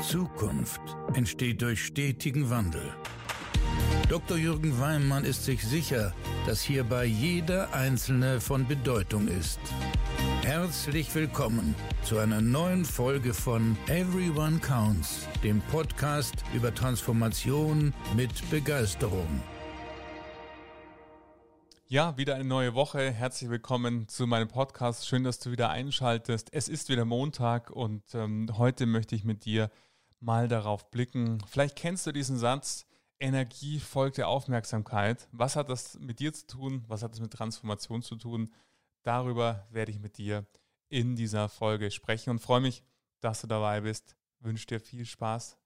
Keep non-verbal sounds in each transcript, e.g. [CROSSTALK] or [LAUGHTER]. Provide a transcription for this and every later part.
Zukunft entsteht durch stetigen Wandel. Dr. Jürgen Weimann ist sich sicher, dass hierbei jeder Einzelne von Bedeutung ist. Herzlich willkommen zu einer neuen Folge von Everyone Counts, dem Podcast über Transformation mit Begeisterung. Ja, wieder eine neue Woche. Herzlich willkommen zu meinem Podcast. Schön, dass du wieder einschaltest. Es ist wieder Montag und ähm, heute möchte ich mit dir mal darauf blicken. Vielleicht kennst du diesen Satz, Energie folgt der Aufmerksamkeit. Was hat das mit dir zu tun? Was hat das mit Transformation zu tun? Darüber werde ich mit dir in dieser Folge sprechen und freue mich, dass du dabei bist. wünsche dir viel Spaß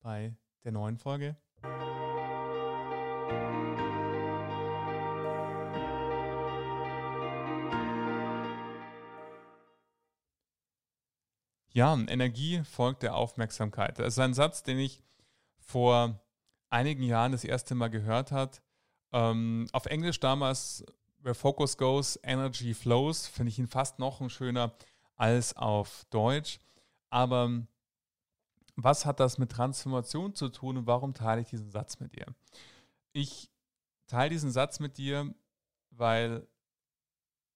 bei der neuen Folge. Ja, Energie folgt der Aufmerksamkeit. Das ist ein Satz, den ich vor einigen Jahren das erste Mal gehört hat. Ähm, auf Englisch damals, where focus goes, energy flows, finde ich ihn fast noch ein schöner als auf Deutsch. Aber was hat das mit Transformation zu tun und warum teile ich diesen Satz mit dir? Ich teile diesen Satz mit dir, weil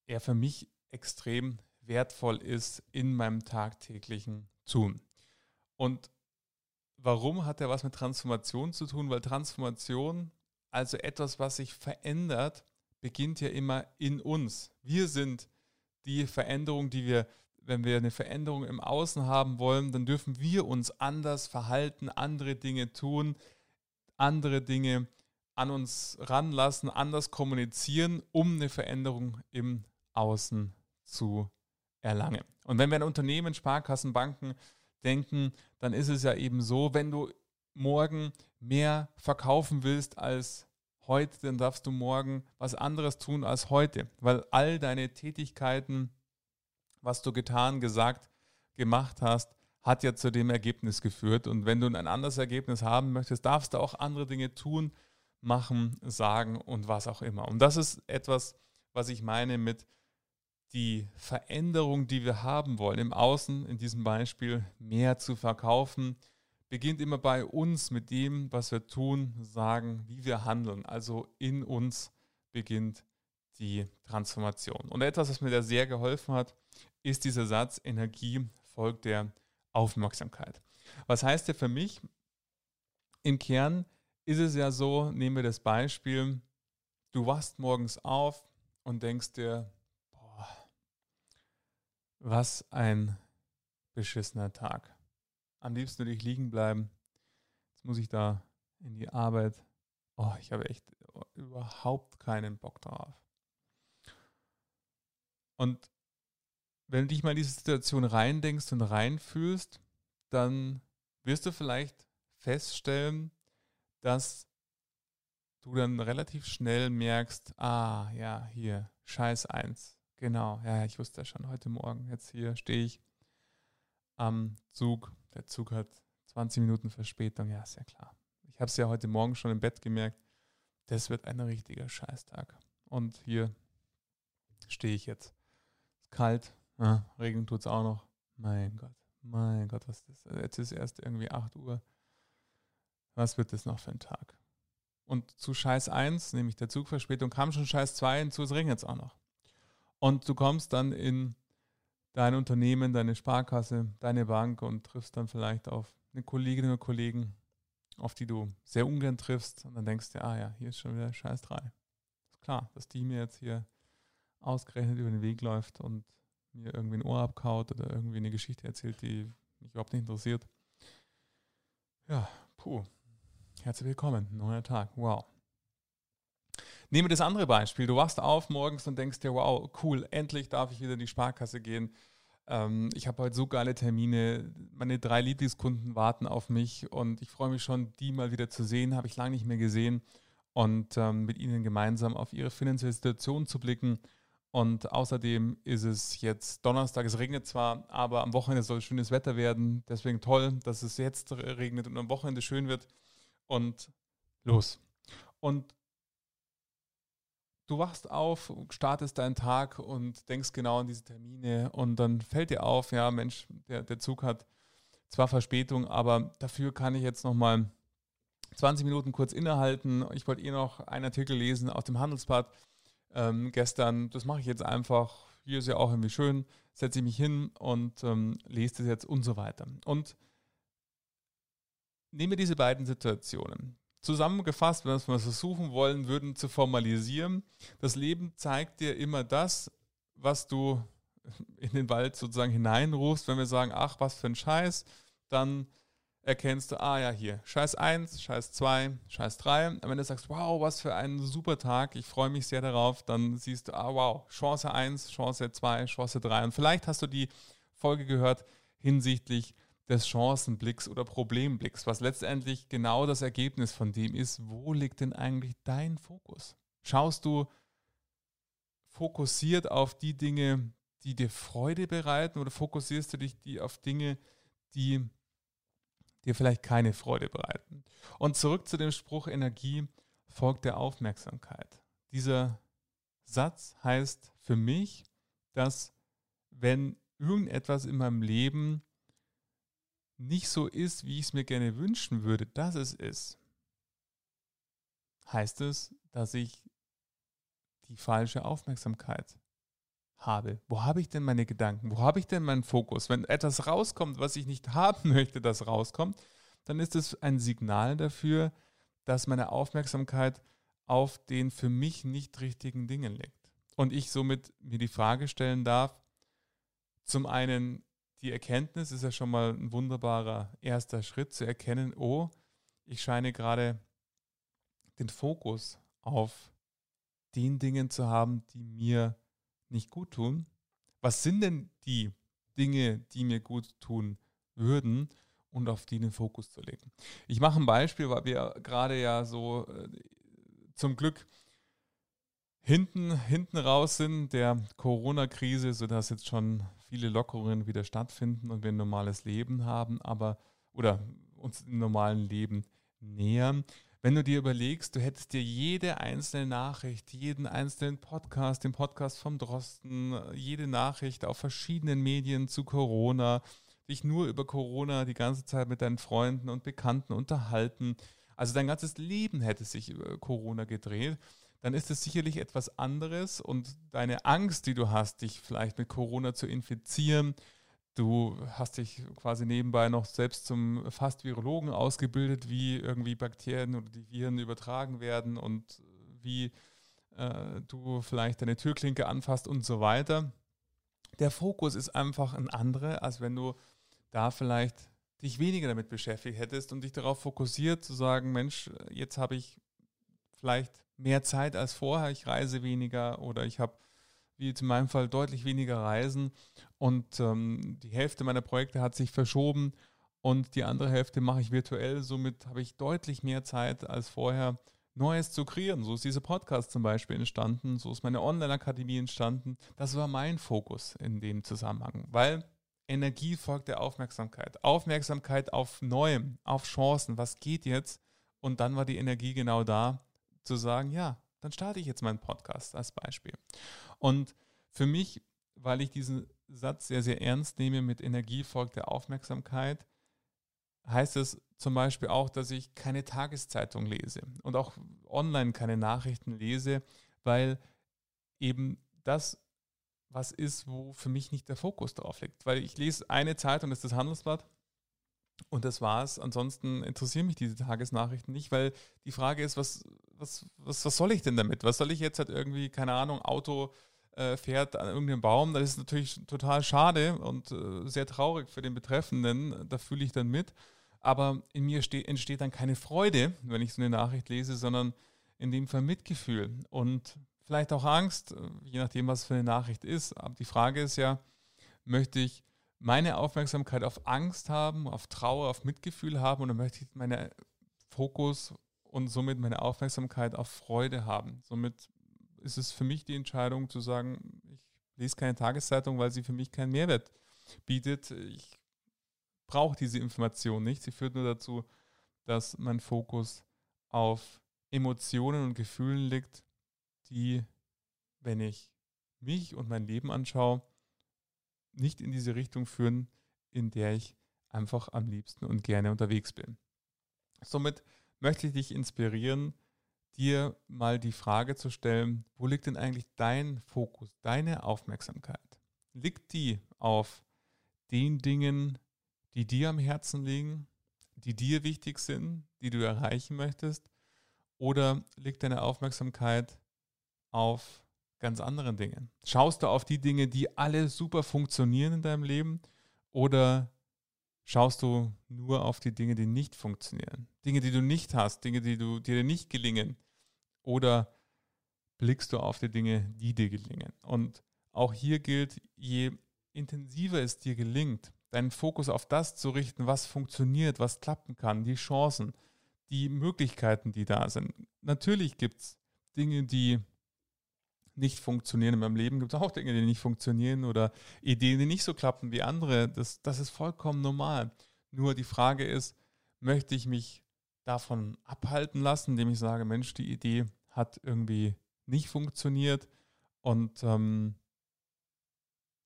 er für mich extrem wertvoll ist in meinem tagtäglichen Tun. Und warum hat er was mit Transformation zu tun? Weil Transformation, also etwas, was sich verändert, beginnt ja immer in uns. Wir sind die Veränderung, die wir, wenn wir eine Veränderung im Außen haben wollen, dann dürfen wir uns anders verhalten, andere Dinge tun, andere Dinge an uns ranlassen, anders kommunizieren, um eine Veränderung im Außen zu erlange. Und wenn wir an Unternehmen, Sparkassen, Banken denken, dann ist es ja eben so, wenn du morgen mehr verkaufen willst als heute, dann darfst du morgen was anderes tun als heute, weil all deine Tätigkeiten, was du getan, gesagt, gemacht hast, hat ja zu dem Ergebnis geführt. Und wenn du ein anderes Ergebnis haben möchtest, darfst du auch andere Dinge tun, machen, sagen und was auch immer. Und das ist etwas, was ich meine mit die Veränderung, die wir haben wollen, im Außen, in diesem Beispiel, mehr zu verkaufen, beginnt immer bei uns mit dem, was wir tun, sagen, wie wir handeln. Also in uns beginnt die Transformation. Und etwas, was mir da sehr geholfen hat, ist dieser Satz, Energie folgt der Aufmerksamkeit. Was heißt der für mich? Im Kern ist es ja so, nehmen wir das Beispiel, du wachst morgens auf und denkst dir, was ein beschissener Tag. Am liebsten würde ich liegen bleiben. Jetzt muss ich da in die Arbeit. Oh, ich habe echt überhaupt keinen Bock drauf. Und wenn du dich mal in diese Situation reindenkst und reinfühlst, dann wirst du vielleicht feststellen, dass du dann relativ schnell merkst, ah ja, hier, Scheiß 1. Genau, ja, ich wusste ja schon, heute Morgen, jetzt hier stehe ich am Zug. Der Zug hat 20 Minuten Verspätung, ja, ist ja klar. Ich habe es ja heute Morgen schon im Bett gemerkt, das wird ein richtiger Scheißtag. Und hier stehe ich jetzt. Ist kalt, ja, Regen tut es auch noch. Mein Gott, mein Gott, was ist das? Jetzt ist erst irgendwie 8 Uhr. Was wird das noch für ein Tag? Und zu Scheiß 1, nämlich der Zugverspätung, kam schon Scheiß 2 und zu es regnet es auch noch. Und du kommst dann in dein Unternehmen, deine Sparkasse, deine Bank und triffst dann vielleicht auf eine Kollegin oder Kollegen, auf die du sehr ungern triffst. Und dann denkst du, ah ja, hier ist schon wieder Scheiß 3. Ist klar, dass die mir jetzt hier ausgerechnet über den Weg läuft und mir irgendwie ein Ohr abkaut oder irgendwie eine Geschichte erzählt, die mich überhaupt nicht interessiert. Ja, puh. Herzlich willkommen, neuer Tag. Wow. Nehmen wir das andere Beispiel. Du wachst auf morgens und denkst dir, wow, cool, endlich darf ich wieder in die Sparkasse gehen. Ähm, ich habe heute so geile Termine. Meine drei Lieblingskunden warten auf mich und ich freue mich schon, die mal wieder zu sehen. Habe ich lange nicht mehr gesehen. Und ähm, mit ihnen gemeinsam auf ihre finanzielle Situation zu blicken. Und außerdem ist es jetzt Donnerstag, es regnet zwar, aber am Wochenende soll schönes Wetter werden. Deswegen toll, dass es jetzt regnet und am Wochenende schön wird. Und los. Und du wachst auf, startest deinen Tag und denkst genau an diese Termine und dann fällt dir auf, ja Mensch, der, der Zug hat zwar Verspätung, aber dafür kann ich jetzt nochmal 20 Minuten kurz innehalten. Ich wollte eh noch einen Artikel lesen aus dem Handelsblatt ähm, gestern. Das mache ich jetzt einfach. Hier ist ja auch irgendwie schön. Setze ich mich hin und ähm, lese das jetzt und so weiter. Und nehme diese beiden Situationen. Zusammengefasst, wenn wir es versuchen wollen würden zu formalisieren, das Leben zeigt dir immer das, was du in den Wald sozusagen hineinrufst. Wenn wir sagen, ach, was für ein Scheiß, dann erkennst du, ah ja, hier, Scheiß 1, Scheiß 2, Scheiß 3. Und wenn du sagst, wow, was für ein super Tag, ich freue mich sehr darauf, dann siehst du, ah wow, Chance 1, Chance 2, Chance 3. Und vielleicht hast du die Folge gehört hinsichtlich des Chancenblicks oder Problemblicks, was letztendlich genau das Ergebnis von dem ist, wo liegt denn eigentlich dein Fokus? Schaust du fokussiert auf die Dinge, die dir Freude bereiten oder fokussierst du dich die auf Dinge, die dir vielleicht keine Freude bereiten? Und zurück zu dem Spruch Energie folgt der Aufmerksamkeit. Dieser Satz heißt für mich, dass wenn irgendetwas in meinem Leben nicht so ist, wie ich es mir gerne wünschen würde, dass es ist, heißt es, dass ich die falsche Aufmerksamkeit habe. Wo habe ich denn meine Gedanken? Wo habe ich denn meinen Fokus? Wenn etwas rauskommt, was ich nicht [LAUGHS] haben möchte, das rauskommt, dann ist es ein Signal dafür, dass meine Aufmerksamkeit auf den für mich nicht richtigen Dingen liegt. Und ich somit mir die Frage stellen darf, zum einen, die Erkenntnis ist ja schon mal ein wunderbarer erster Schritt zu erkennen, oh, ich scheine gerade den Fokus auf den Dingen zu haben, die mir nicht gut tun. Was sind denn die Dinge, die mir gut tun würden und auf die den Fokus zu legen? Ich mache ein Beispiel, weil wir gerade ja so äh, zum Glück hinten, hinten raus sind der Corona-Krise, sodass jetzt schon viele Lockerungen wieder stattfinden und wir ein normales Leben haben, aber oder uns im normalen Leben nähern. Wenn du dir überlegst, du hättest dir jede einzelne Nachricht, jeden einzelnen Podcast, den Podcast vom Drosten, jede Nachricht auf verschiedenen Medien zu Corona, dich nur über Corona die ganze Zeit mit deinen Freunden und Bekannten unterhalten, also dein ganzes Leben hätte sich über Corona gedreht, dann ist es sicherlich etwas anderes und deine Angst, die du hast, dich vielleicht mit Corona zu infizieren, Du hast dich quasi nebenbei noch selbst zum fast Virologen ausgebildet, wie irgendwie Bakterien oder die Viren übertragen werden und wie äh, du vielleicht deine Türklinke anfasst und so weiter. Der Fokus ist einfach ein anderer, als wenn du da vielleicht dich weniger damit beschäftigt hättest und dich darauf fokussiert zu sagen, Mensch, jetzt habe ich vielleicht mehr Zeit als vorher, ich reise weniger oder ich habe wie jetzt in meinem Fall deutlich weniger Reisen und ähm, die Hälfte meiner Projekte hat sich verschoben und die andere Hälfte mache ich virtuell. Somit habe ich deutlich mehr Zeit als vorher, Neues zu kreieren. So ist dieser Podcast zum Beispiel entstanden, so ist meine Online-Akademie entstanden. Das war mein Fokus in dem Zusammenhang, weil Energie folgt der Aufmerksamkeit. Aufmerksamkeit auf Neuem, auf Chancen, was geht jetzt? Und dann war die Energie genau da, zu sagen, ja, dann starte ich jetzt meinen Podcast als Beispiel. Und für mich, weil ich diesen Satz sehr, sehr ernst nehme, mit Energie folgt der Aufmerksamkeit, heißt es zum Beispiel auch, dass ich keine Tageszeitung lese und auch online keine Nachrichten lese, weil eben das was ist, wo für mich nicht der Fokus drauf liegt. Weil ich lese eine Zeitung, das ist das Handelsblatt, und das war's. Ansonsten interessieren mich diese Tagesnachrichten nicht, weil die Frage ist, was, was, was, was soll ich denn damit? Was soll ich jetzt halt irgendwie, keine Ahnung, Auto äh, fährt an irgendeinem Baum? Das ist natürlich total schade und äh, sehr traurig für den Betreffenden. Da fühle ich dann mit. Aber in mir entsteht dann keine Freude, wenn ich so eine Nachricht lese, sondern in dem Fall Mitgefühl und vielleicht auch Angst, je nachdem, was für eine Nachricht ist. Aber die Frage ist ja, möchte ich meine Aufmerksamkeit auf Angst haben, auf Trauer, auf Mitgefühl haben und dann möchte ich meinen Fokus und somit meine Aufmerksamkeit auf Freude haben. Somit ist es für mich die Entscheidung zu sagen, ich lese keine Tageszeitung, weil sie für mich keinen Mehrwert bietet. Ich brauche diese Information nicht. Sie führt nur dazu, dass mein Fokus auf Emotionen und Gefühlen liegt, die, wenn ich mich und mein Leben anschaue, nicht in diese Richtung führen, in der ich einfach am liebsten und gerne unterwegs bin. Somit möchte ich dich inspirieren, dir mal die Frage zu stellen, wo liegt denn eigentlich dein Fokus, deine Aufmerksamkeit? Liegt die auf den Dingen, die dir am Herzen liegen, die dir wichtig sind, die du erreichen möchtest? Oder liegt deine Aufmerksamkeit auf ganz anderen Dingen? Schaust du auf die Dinge, die alle super funktionieren in deinem Leben? Oder schaust du nur auf die Dinge, die nicht funktionieren? Dinge, die du nicht hast, Dinge, die, du, die dir nicht gelingen? Oder blickst du auf die Dinge, die dir gelingen? Und auch hier gilt, je intensiver es dir gelingt, deinen Fokus auf das zu richten, was funktioniert, was klappen kann, die Chancen, die Möglichkeiten, die da sind. Natürlich gibt es Dinge, die nicht funktionieren in meinem Leben, gibt es auch Dinge, die nicht funktionieren oder Ideen, die nicht so klappen wie andere. Das, das ist vollkommen normal. Nur die Frage ist, möchte ich mich davon abhalten lassen, indem ich sage, Mensch, die Idee hat irgendwie nicht funktioniert und ähm,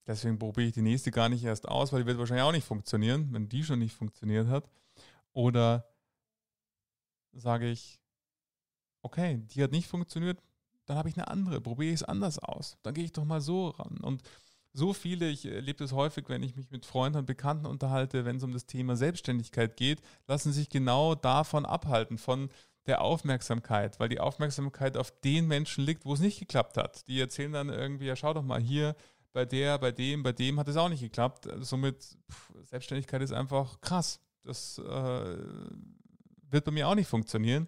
deswegen probiere ich die nächste gar nicht erst aus, weil die wird wahrscheinlich auch nicht funktionieren, wenn die schon nicht funktioniert hat. Oder sage ich, okay, die hat nicht funktioniert, dann habe ich eine andere, probiere ich es anders aus. Dann gehe ich doch mal so ran. Und so viele, ich erlebe das häufig, wenn ich mich mit Freunden und Bekannten unterhalte, wenn es um das Thema Selbstständigkeit geht, lassen sich genau davon abhalten, von der Aufmerksamkeit, weil die Aufmerksamkeit auf den Menschen liegt, wo es nicht geklappt hat. Die erzählen dann irgendwie, ja, schau doch mal hier, bei der, bei dem, bei dem hat es auch nicht geklappt. Somit, pff, Selbstständigkeit ist einfach krass. Das äh, wird bei mir auch nicht funktionieren.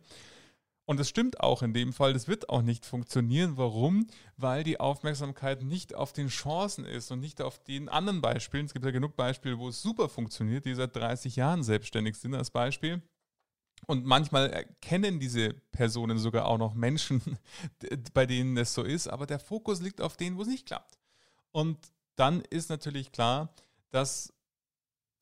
Und es stimmt auch in dem Fall, das wird auch nicht funktionieren. Warum? Weil die Aufmerksamkeit nicht auf den Chancen ist und nicht auf den anderen Beispielen. Es gibt ja genug Beispiele, wo es super funktioniert, die seit 30 Jahren selbstständig sind als Beispiel. Und manchmal erkennen diese Personen sogar auch noch Menschen, [LAUGHS] bei denen es so ist, aber der Fokus liegt auf denen, wo es nicht klappt. Und dann ist natürlich klar, dass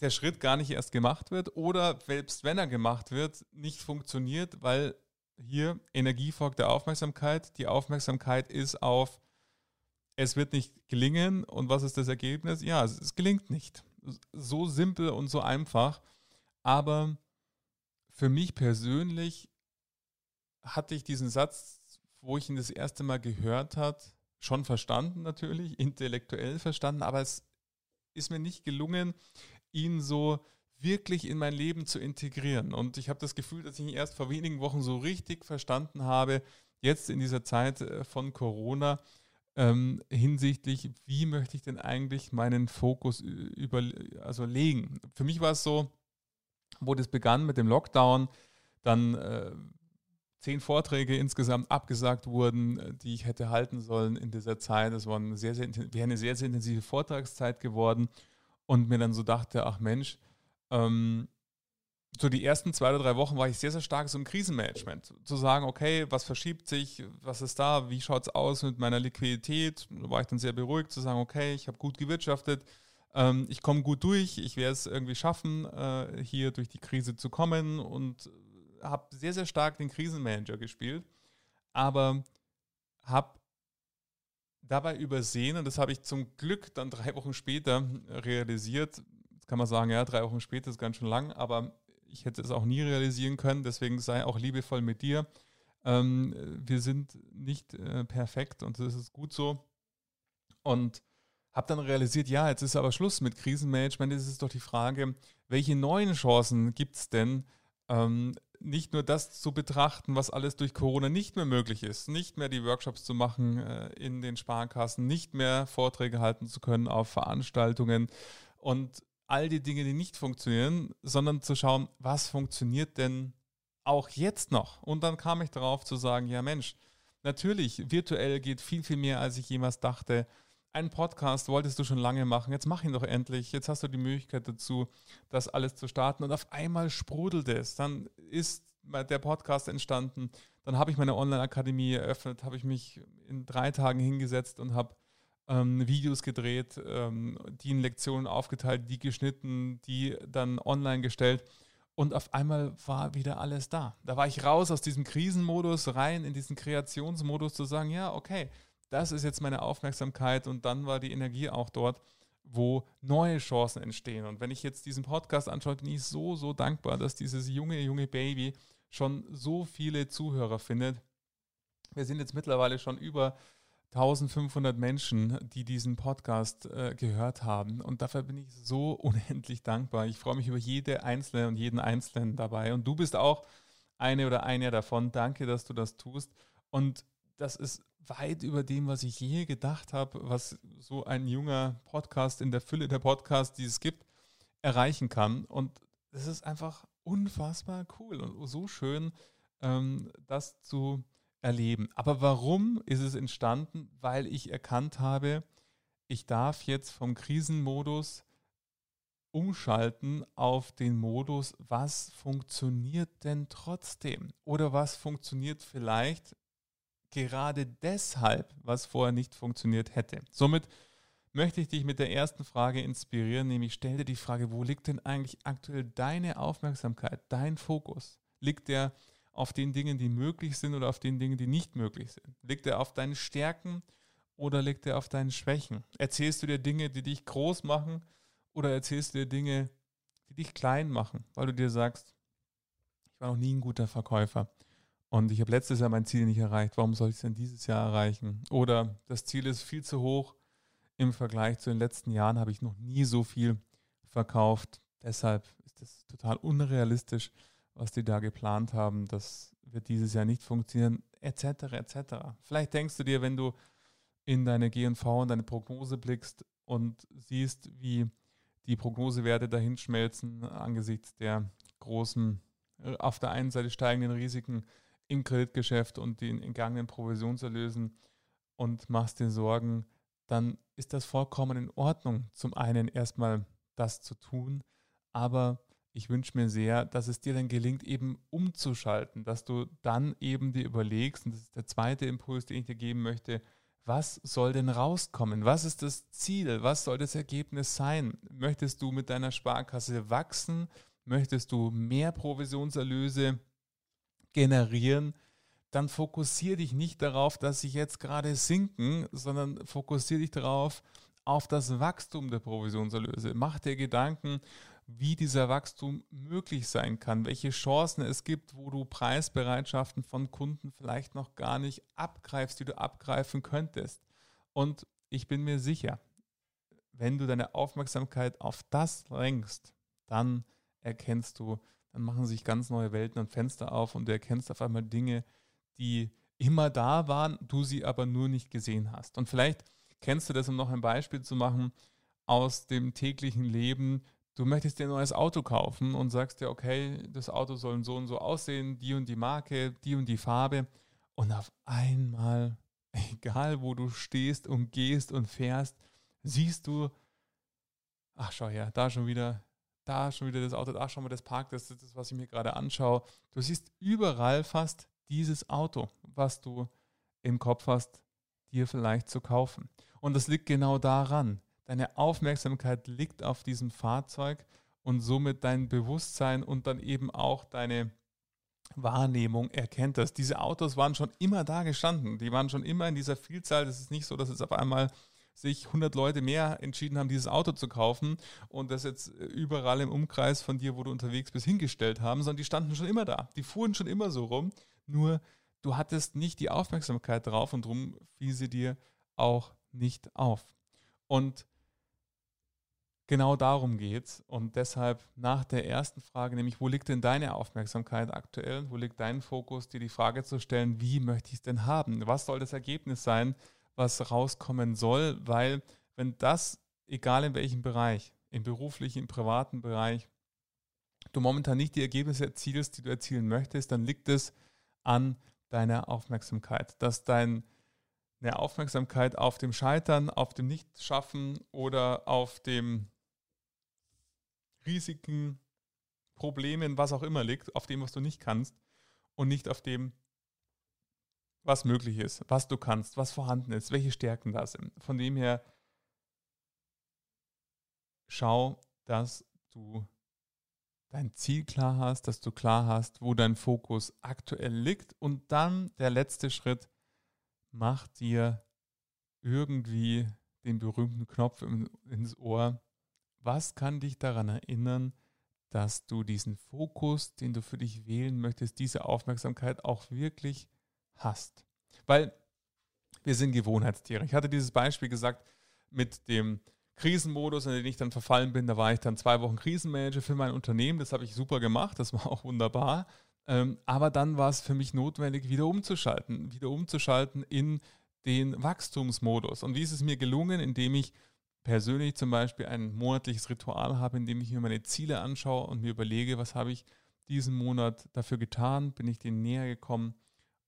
der Schritt gar nicht erst gemacht wird oder selbst wenn er gemacht wird, nicht funktioniert, weil hier Energie folgt der Aufmerksamkeit. Die Aufmerksamkeit ist auf, es wird nicht gelingen. Und was ist das Ergebnis? Ja, es, es gelingt nicht. So simpel und so einfach. Aber für mich persönlich hatte ich diesen Satz, wo ich ihn das erste Mal gehört habe, schon verstanden natürlich, intellektuell verstanden, aber es ist mir nicht gelungen, ihn so wirklich in mein Leben zu integrieren. Und ich habe das Gefühl, dass ich ihn erst vor wenigen Wochen so richtig verstanden habe, jetzt in dieser Zeit äh, von Corona, ähm, hinsichtlich, wie möchte ich denn eigentlich meinen Fokus über, also legen. Für mich war es so, wo das begann mit dem Lockdown, dann äh, zehn Vorträge insgesamt abgesagt wurden, äh, die ich hätte halten sollen in dieser Zeit. Das war eine sehr, sehr, eine sehr, sehr intensive Vortragszeit geworden und mir dann so dachte, ach Mensch, ähm, so die ersten zwei oder drei Wochen war ich sehr, sehr stark so im Krisenmanagement. Zu sagen, okay, was verschiebt sich, was ist da, wie schaut es aus mit meiner Liquidität? Da war ich dann sehr beruhigt zu sagen, okay, ich habe gut gewirtschaftet, ähm, ich komme gut durch, ich werde es irgendwie schaffen, äh, hier durch die Krise zu kommen und habe sehr, sehr stark den Krisenmanager gespielt, aber habe dabei übersehen, und das habe ich zum Glück dann drei Wochen später realisiert, Jetzt kann man sagen, ja, drei Wochen später ist ganz schön lang, aber ich hätte es auch nie realisieren können, deswegen sei auch liebevoll mit dir. Ähm, wir sind nicht äh, perfekt und das ist gut so. Und habe dann realisiert, ja, jetzt ist aber Schluss mit Krisenmanagement. Jetzt ist doch die Frage, welche neuen Chancen gibt es denn, ähm, nicht nur das zu betrachten, was alles durch Corona nicht mehr möglich ist, nicht mehr die Workshops zu machen äh, in den Sparkassen, nicht mehr Vorträge halten zu können auf Veranstaltungen und all die Dinge, die nicht funktionieren, sondern zu schauen, was funktioniert denn auch jetzt noch? Und dann kam ich darauf zu sagen, ja Mensch, natürlich, virtuell geht viel, viel mehr, als ich jemals dachte. Einen Podcast wolltest du schon lange machen, jetzt mach ihn doch endlich. Jetzt hast du die Möglichkeit dazu, das alles zu starten. Und auf einmal sprudelt es. Dann ist der Podcast entstanden. Dann habe ich meine Online-Akademie eröffnet, habe ich mich in drei Tagen hingesetzt und habe ähm, Videos gedreht, ähm, die in Lektionen aufgeteilt, die geschnitten, die dann online gestellt. Und auf einmal war wieder alles da. Da war ich raus aus diesem Krisenmodus, rein in diesen Kreationsmodus zu sagen, ja, okay, das ist jetzt meine Aufmerksamkeit und dann war die Energie auch dort, wo neue Chancen entstehen. Und wenn ich jetzt diesen Podcast anschaue, bin ich so, so dankbar, dass dieses junge, junge Baby schon so viele Zuhörer findet. Wir sind jetzt mittlerweile schon über 1500 Menschen, die diesen Podcast äh, gehört haben. Und dafür bin ich so [LAUGHS] unendlich dankbar. Ich freue mich über jede Einzelne und jeden Einzelnen dabei. Und du bist auch eine oder einer davon. Danke, dass du das tust. Und das ist weit über dem, was ich je gedacht habe, was so ein junger Podcast in der Fülle der Podcasts, die es gibt, erreichen kann. Und es ist einfach unfassbar cool und so schön, ähm, das zu erleben. Aber warum ist es entstanden? Weil ich erkannt habe, ich darf jetzt vom Krisenmodus umschalten auf den Modus, was funktioniert denn trotzdem? Oder was funktioniert vielleicht gerade deshalb, was vorher nicht funktioniert hätte. Somit möchte ich dich mit der ersten Frage inspirieren, nämlich stell dir die Frage, wo liegt denn eigentlich aktuell deine Aufmerksamkeit, dein Fokus? Liegt der auf den Dingen, die möglich sind oder auf den Dingen, die nicht möglich sind? Liegt er auf deinen Stärken oder liegt er auf deinen Schwächen? Erzählst du dir Dinge, die dich groß machen oder erzählst du dir Dinge, die dich klein machen, weil du dir sagst, ich war noch nie ein guter Verkäufer. Und ich habe letztes Jahr mein Ziel nicht erreicht. Warum soll ich es denn dieses Jahr erreichen? Oder das Ziel ist viel zu hoch. Im Vergleich zu den letzten Jahren habe ich noch nie so viel verkauft. Deshalb ist es total unrealistisch, was die da geplant haben. Das wird dieses Jahr nicht funktionieren, etc. etc. Vielleicht denkst du dir, wenn du in deine GNV und deine Prognose blickst und siehst, wie die Prognosewerte dahin schmelzen angesichts der großen, äh, auf der einen Seite steigenden Risiken im Kreditgeschäft und den entgangenen Provisionserlösen und machst dir Sorgen, dann ist das vollkommen in Ordnung, zum einen erstmal das zu tun, aber ich wünsche mir sehr, dass es dir dann gelingt, eben umzuschalten, dass du dann eben dir überlegst, und das ist der zweite Impuls, den ich dir geben möchte, was soll denn rauskommen? Was ist das Ziel? Was soll das Ergebnis sein? Möchtest du mit deiner Sparkasse wachsen? Möchtest du mehr Provisionserlöse generieren, dann fokussiere dich nicht darauf, dass sie jetzt gerade sinken, sondern fokussiere dich darauf, auf das Wachstum der Provisionserlöse. Mach dir Gedanken, wie dieser Wachstum möglich sein kann, welche Chancen es gibt, wo du Preisbereitschaften von Kunden vielleicht noch gar nicht abgreifst, die du abgreifen könntest. Und ich bin mir sicher, wenn du deine Aufmerksamkeit auf das lenkst, dann erkennst du, dann machen sich ganz neue Welten und Fenster auf und du erkennst auf einmal Dinge, die immer da waren, du sie aber nur nicht gesehen hast. Und vielleicht kennst du das, um noch ein Beispiel zu machen, aus dem täglichen Leben. Du möchtest dir ein neues Auto kaufen und sagst dir, okay, das Auto soll so und so aussehen, die und die Marke, die und die Farbe. Und auf einmal, [LAUGHS] egal wo du stehst und gehst und fährst, siehst du, ach schau her, da schon wieder da schon wieder das Auto, da schon mal das Park, das ist das, was ich mir gerade anschaue. Du siehst überall fast dieses Auto, was du im Kopf hast, dir vielleicht zu kaufen. Und das liegt genau daran. Deine Aufmerksamkeit liegt auf diesem Fahrzeug und somit dein Bewusstsein und dann eben auch deine Wahrnehmung erkennt das. Diese Autos waren schon immer da gestanden. Die waren schon immer in dieser Vielzahl. Das ist nicht so, dass es auf einmal sich 100 Leute mehr entschieden haben, dieses Auto zu kaufen und das jetzt überall im Umkreis von dir, wo du unterwegs bist, hingestellt haben, sondern die standen schon immer da. Die fuhren schon immer so rum. Nur du hattest nicht die Aufmerksamkeit drauf und darum fiel sie dir auch nicht auf. Und genau darum geht es. Und deshalb nach der ersten Frage, nämlich wo liegt denn deine Aufmerksamkeit aktuell? Wo liegt dein Fokus, dir die Frage zu stellen, wie möchte ich es denn haben? Was soll das Ergebnis sein, was rauskommen soll, weil wenn das, egal in welchem Bereich, im beruflichen, im privaten Bereich, du momentan nicht die Ergebnisse erzielst, die du erzielen möchtest, dann liegt es an deiner Aufmerksamkeit, dass deine Aufmerksamkeit auf dem Scheitern, auf dem Nichtschaffen oder auf dem Risiken, Problemen, was auch immer liegt, auf dem, was du nicht kannst und nicht auf dem, was möglich ist, was du kannst, was vorhanden ist, welche Stärken da sind. Von dem her, schau, dass du dein Ziel klar hast, dass du klar hast, wo dein Fokus aktuell liegt. Und dann der letzte Schritt, mach dir irgendwie den berühmten Knopf ins Ohr. Was kann dich daran erinnern, dass du diesen Fokus, den du für dich wählen möchtest, diese Aufmerksamkeit auch wirklich hast? Weil wir sind Gewohnheitstiere. Ich hatte dieses Beispiel gesagt mit dem Krisenmodus, in den ich dann verfallen bin. Da war ich dann zwei Wochen Krisenmanager für mein Unternehmen. Das habe ich super gemacht. Das war auch wunderbar. Ähm, aber dann war es für mich notwendig, wieder umzuschalten, wieder umzuschalten in den Wachstumsmodus. Und wie ist es mir gelungen, indem ich persönlich zum Beispiel ein monatliches Ritual habe, in dem ich mir meine Ziele anschaue und mir überlege, was habe ich diesen Monat dafür getan, bin ich denen näher gekommen?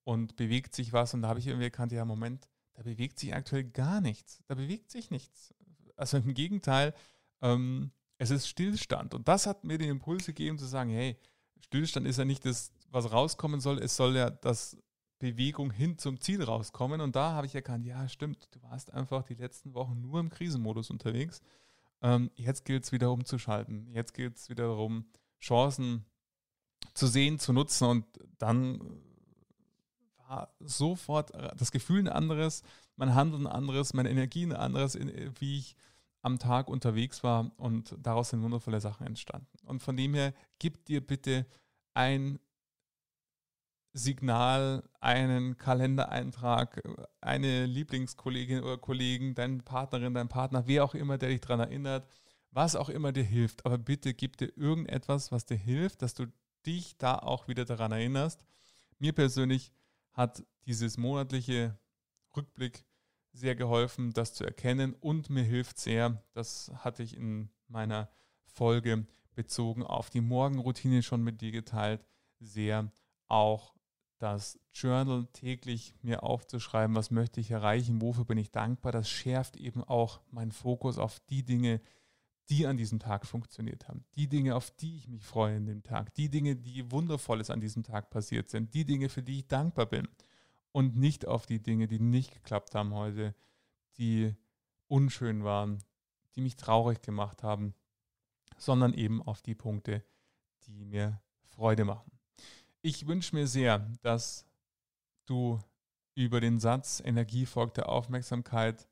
Und bewegt sich was? Und da habe ich irgendwie erkannt, ja Moment, da bewegt sich aktuell gar nichts, da bewegt sich nichts. Also im Gegenteil, ähm, es ist Stillstand. Und das hat mir den Impuls gegeben zu sagen, hey, Stillstand ist ja nicht das, was rauskommen soll, es soll ja das Bewegung hin zum Ziel rauskommen. Und da habe ich erkannt, ja, stimmt, du warst einfach die letzten Wochen nur im Krisenmodus unterwegs. Ähm, jetzt gilt es wieder umzuschalten. Jetzt gilt es wieder darum, Chancen zu sehen, zu nutzen. Und dann war sofort das Gefühl ein anderes, mein Handeln ein anderes, meine Energie ein anderes, wie ich am Tag unterwegs war. Und daraus sind wundervolle Sachen entstanden. Und von dem her, gib dir bitte ein Signal, einen Kalendereintrag, eine Lieblingskollegin oder Kollegen, deine Partnerin, dein Partner, wer auch immer, der dich daran erinnert, was auch immer dir hilft. Aber bitte gib dir irgendetwas, was dir hilft, dass du dich da auch wieder daran erinnerst. Mir persönlich hat dieses monatliche Rückblick sehr geholfen, das zu erkennen und mir hilft sehr, das hatte ich in meiner Folge bezogen auf die Morgenroutine schon mit dir geteilt, sehr auch das Journal täglich mir aufzuschreiben, was möchte ich erreichen, wofür bin ich dankbar, das schärft eben auch meinen Fokus auf die Dinge, die an diesem Tag funktioniert haben, die Dinge, auf die ich mich freue in dem Tag, die Dinge, die wundervolles an diesem Tag passiert sind, die Dinge, für die ich dankbar bin. Und nicht auf die Dinge, die nicht geklappt haben heute, die unschön waren, die mich traurig gemacht haben, sondern eben auf die Punkte, die mir Freude machen. Ich wünsche mir sehr, dass du über den Satz Energie folgt der Aufmerksamkeit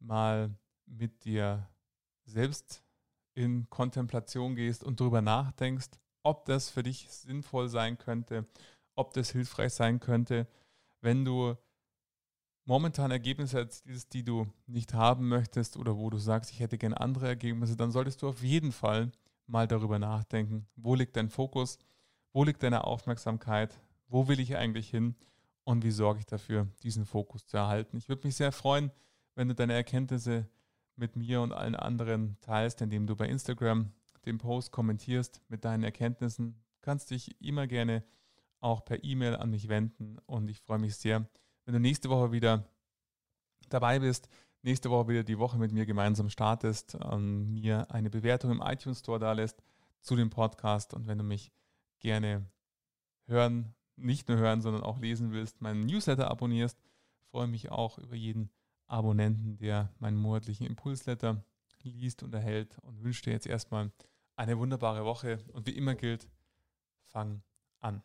mal mit dir selbst in Kontemplation gehst und darüber nachdenkst, ob das für dich sinnvoll sein könnte, ob das hilfreich sein könnte, wenn du momentan Ergebnisse erzielst, die du nicht haben möchtest oder wo du sagst, ich hätte gerne andere Ergebnisse, dann solltest du auf jeden Fall mal darüber nachdenken, wo liegt dein Fokus, wo liegt deine Aufmerksamkeit? Wo will ich eigentlich hin? Und wie sorge ich dafür, diesen Fokus zu erhalten? Ich würde mich sehr freuen, wenn du deine Erkenntnisse mit mir und allen anderen teilst, indem du bei Instagram den Post kommentierst mit deinen Erkenntnissen. Du kannst dich immer gerne auch per E-Mail an mich wenden und ich freue mich sehr, wenn du nächste Woche wieder dabei bist, nächste Woche wieder die Woche mit mir gemeinsam startest, ähm, mir eine Bewertung im iTunes Store da lässt zu dem Podcast und wenn du mich gerne hören, nicht nur hören, sondern auch lesen willst, meinen Newsletter abonnierst. freue mich auch über jeden Abonnenten, der meinen monatlichen Impulsletter liest und erhält und wünsche dir jetzt erstmal eine wunderbare Woche und wie immer gilt, fang an.